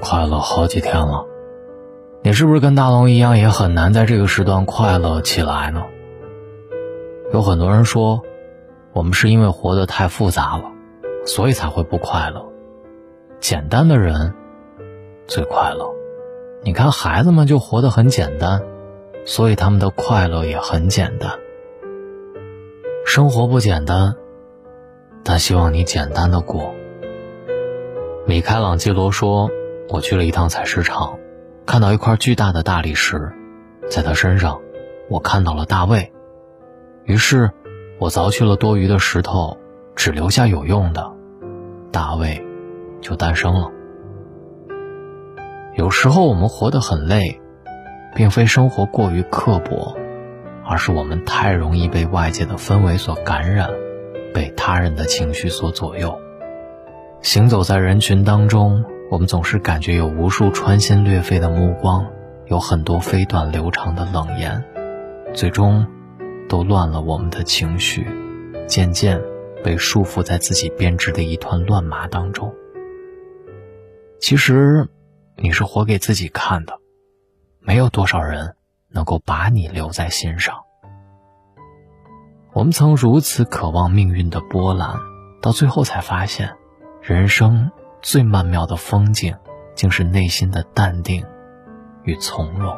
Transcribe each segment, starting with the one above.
快乐好几天了，你是不是跟大龙一样，也很难在这个时段快乐起来呢？有很多人说，我们是因为活得太复杂了，所以才会不快乐。简单的人最快乐。你看，孩子们就活得很简单，所以他们的快乐也很简单。生活不简单，但希望你简单的过。米开朗基罗说：“我去了一趟采石场，看到一块巨大的大理石，在他身上，我看到了大卫。于是，我凿去了多余的石头，只留下有用的，大卫就诞生了。有时候我们活得很累，并非生活过于刻薄，而是我们太容易被外界的氛围所感染，被他人的情绪所左右。”行走在人群当中，我们总是感觉有无数穿心裂肺的目光，有很多飞短流长的冷言，最终都乱了我们的情绪，渐渐被束缚在自己编织的一团乱麻当中。其实，你是活给自己看的，没有多少人能够把你留在心上。我们曾如此渴望命运的波澜，到最后才发现。人生最曼妙的风景，竟是内心的淡定与从容。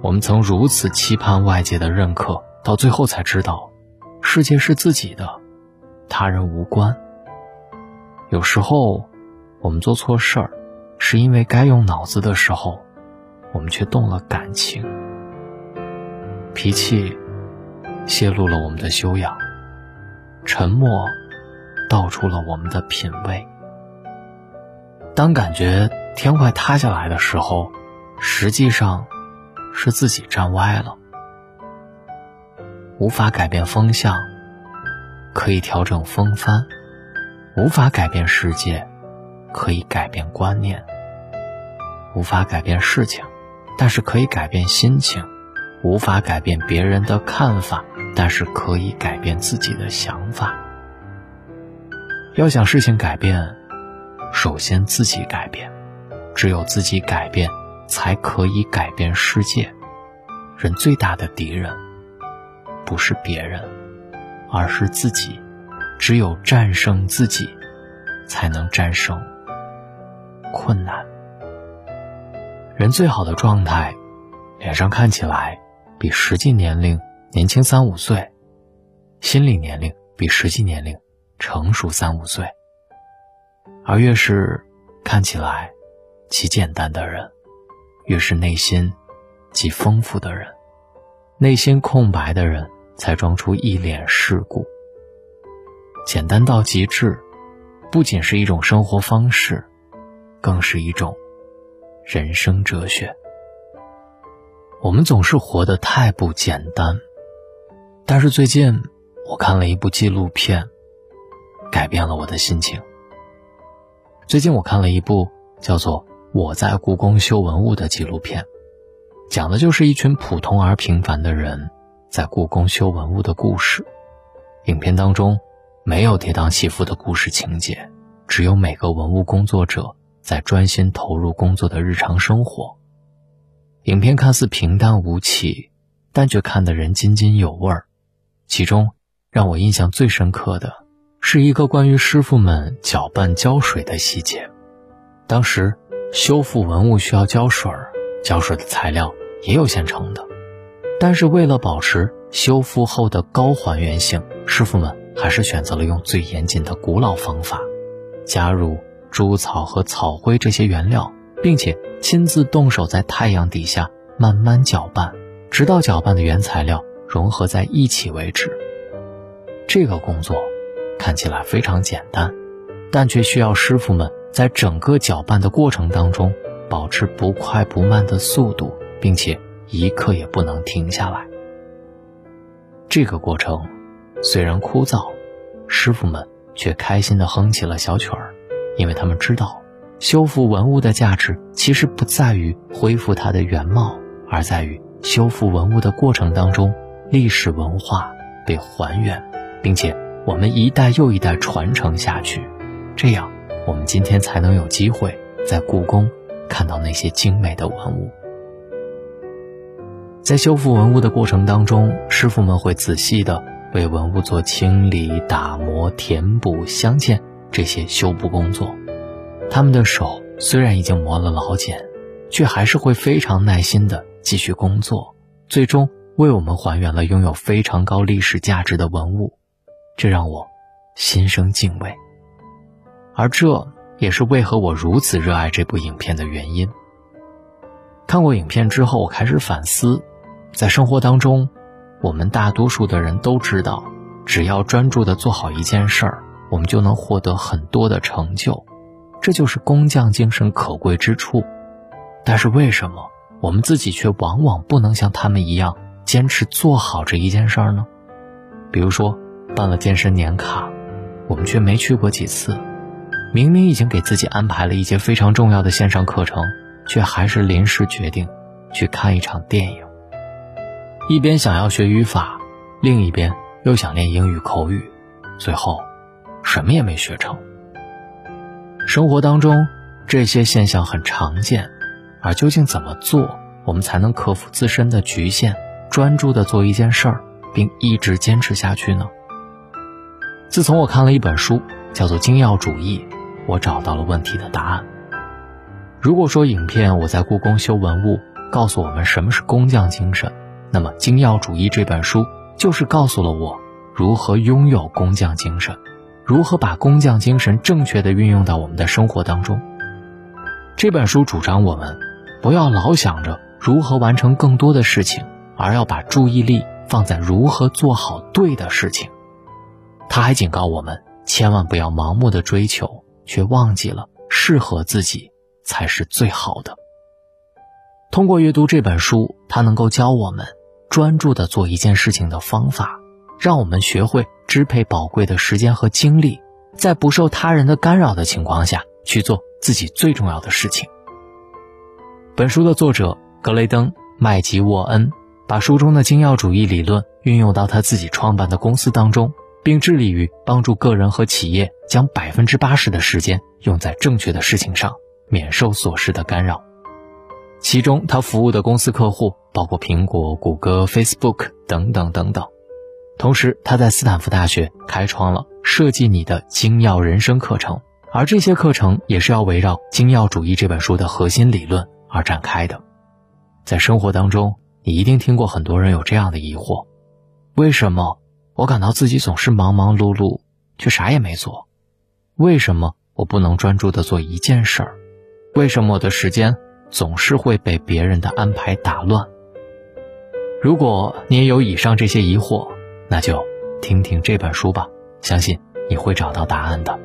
我们曾如此期盼外界的认可，到最后才知道，世界是自己的，他人无关。有时候，我们做错事儿，是因为该用脑子的时候，我们却动了感情。脾气泄露了我们的修养，沉默。道出了我们的品味。当感觉天快塌下来的时候，实际上是自己站歪了。无法改变风向，可以调整风帆；无法改变世界，可以改变观念；无法改变事情，但是可以改变心情；无法改变别人的看法，但是可以改变自己的想法。要想事情改变，首先自己改变，只有自己改变，才可以改变世界。人最大的敌人，不是别人，而是自己。只有战胜自己，才能战胜困难。人最好的状态，脸上看起来比实际年龄年轻三五岁，心理年龄比实际年龄。成熟三五岁，而越是看起来极简单的人，越是内心极丰富的人。内心空白的人，才装出一脸世故。简单到极致，不仅是一种生活方式，更是一种人生哲学。我们总是活得太不简单，但是最近我看了一部纪录片。改变了我的心情。最近我看了一部叫做《我在故宫修文物》的纪录片，讲的就是一群普通而平凡的人在故宫修文物的故事。影片当中没有跌宕起伏的故事情节，只有每个文物工作者在专心投入工作的日常生活。影片看似平淡无奇，但却看得人津津有味儿。其中让我印象最深刻的。是一个关于师傅们搅拌胶水的细节。当时修复文物需要胶水，胶水的材料也有现成的，但是为了保持修复后的高还原性，师傅们还是选择了用最严谨的古老方法，加入猪草和草灰这些原料，并且亲自动手在太阳底下慢慢搅拌，直到搅拌的原材料融合在一起为止。这个工作。看起来非常简单，但却需要师傅们在整个搅拌的过程当中保持不快不慢的速度，并且一刻也不能停下来。这个过程虽然枯燥，师傅们却开心地哼起了小曲儿，因为他们知道，修复文物的价值其实不在于恢复它的原貌，而在于修复文物的过程当中，历史文化被还原，并且。我们一代又一代传承下去，这样我们今天才能有机会在故宫看到那些精美的文物。在修复文物的过程当中，师傅们会仔细的为文物做清理、打磨、填补、镶嵌这些修补工作。他们的手虽然已经磨了老茧，却还是会非常耐心的继续工作，最终为我们还原了拥有非常高历史价值的文物。这让我心生敬畏，而这也是为何我如此热爱这部影片的原因。看过影片之后，我开始反思。在生活当中，我们大多数的人都知道，只要专注的做好一件事儿，我们就能获得很多的成就，这就是工匠精神可贵之处。但是为什么我们自己却往往不能像他们一样坚持做好这一件事儿呢？比如说，办了健身年卡，我们却没去过几次；明明已经给自己安排了一节非常重要的线上课程，却还是临时决定去看一场电影。一边想要学语法，另一边又想练英语口语，最后什么也没学成。生活当中这些现象很常见，而究竟怎么做，我们才能克服自身的局限，专注的做一件事儿，并一直坚持下去呢？自从我看了一本书，叫做《精要主义》，我找到了问题的答案。如果说影片《我在故宫修文物》告诉我们什么是工匠精神，那么，《精要主义》这本书就是告诉了我如何拥有工匠精神，如何把工匠精神正确的运用到我们的生活当中。这本书主张我们不要老想着如何完成更多的事情，而要把注意力放在如何做好对的事情。他还警告我们，千万不要盲目的追求，却忘记了适合自己才是最好的。通过阅读这本书，他能够教我们。专注的做一件事情的方法，让我们学会支配宝贵的时间和精力，在不受他人的干扰的情况下去做自己最重要的事情。本书的作者格雷登·麦吉沃恩把书中的精要主义理论运用到他自己创办的公司当中，并致力于帮助个人和企业将百分之八十的时间用在正确的事情上，免受琐事的干扰。其中，他服务的公司客户包括苹果、谷歌、Facebook 等等等等。同时，他在斯坦福大学开创了“设计你的精要人生”课程，而这些课程也是要围绕《精要主义》这本书的核心理论而展开的。在生活当中，你一定听过很多人有这样的疑惑：为什么我感到自己总是忙忙碌碌，却啥也没做？为什么我不能专注的做一件事儿？为什么我的时间？总是会被别人的安排打乱。如果你也有以上这些疑惑，那就听听这本书吧，相信你会找到答案的。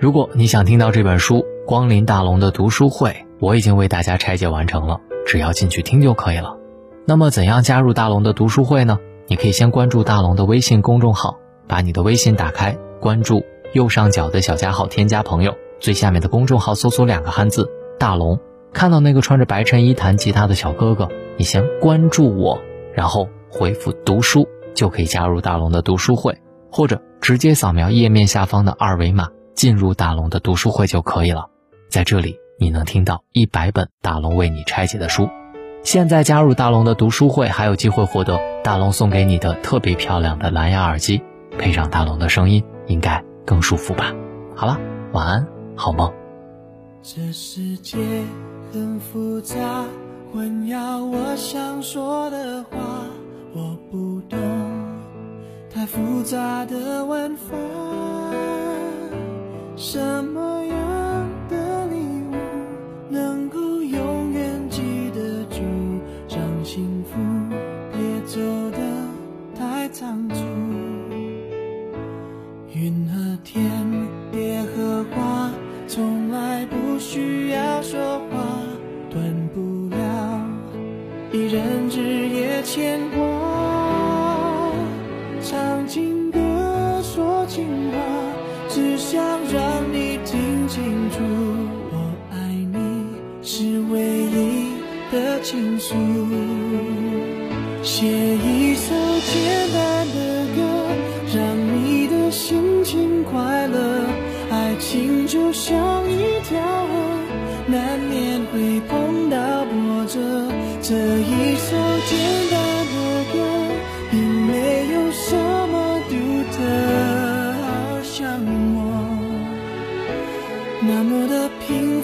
如果你想听到这本书《光临大龙的读书会》，我已经为大家拆解完成了，只要进去听就可以了。那么，怎样加入大龙的读书会呢？你可以先关注大龙的微信公众号，把你的微信打开，关注右上角的小加号，添加朋友，最下面的公众号搜索两个汉字。大龙看到那个穿着白衬衣弹吉他的小哥哥，你先关注我，然后回复“读书”就可以加入大龙的读书会，或者直接扫描页面下方的二维码进入大龙的读书会就可以了。在这里，你能听到一百本大龙为你拆解的书。现在加入大龙的读书会，还有机会获得大龙送给你的特别漂亮的蓝牙耳机，配上大龙的声音，应该更舒服吧？好了，晚安，好梦。这世界很复杂，混淆我想说的话。我不懂太复杂的玩法。什么样情话，只想让你听清楚，我爱你是唯一的倾诉。写一首简单的歌，让你的心情快乐，爱。情就像一条河，难免会碰到波折。这一首简单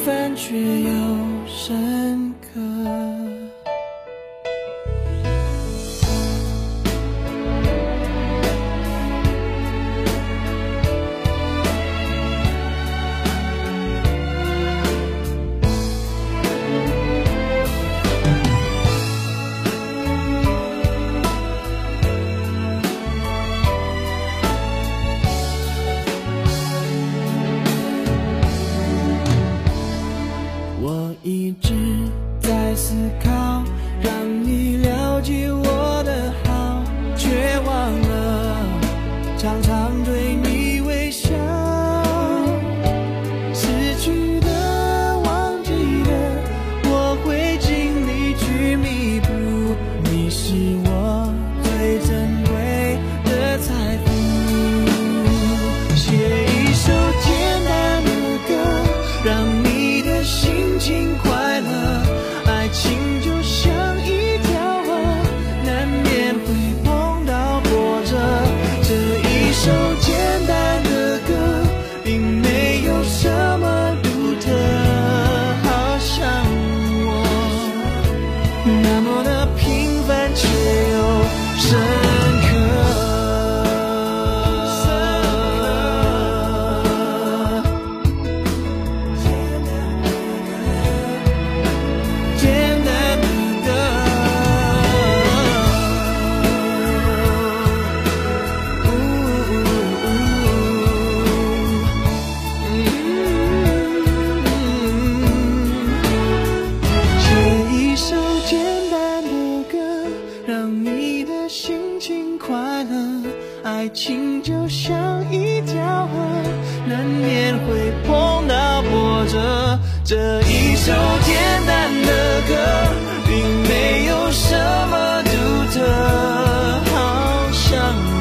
平凡却又深常常爱情就像一条河难免会碰到波折这一首简单的歌并没有什么独特好想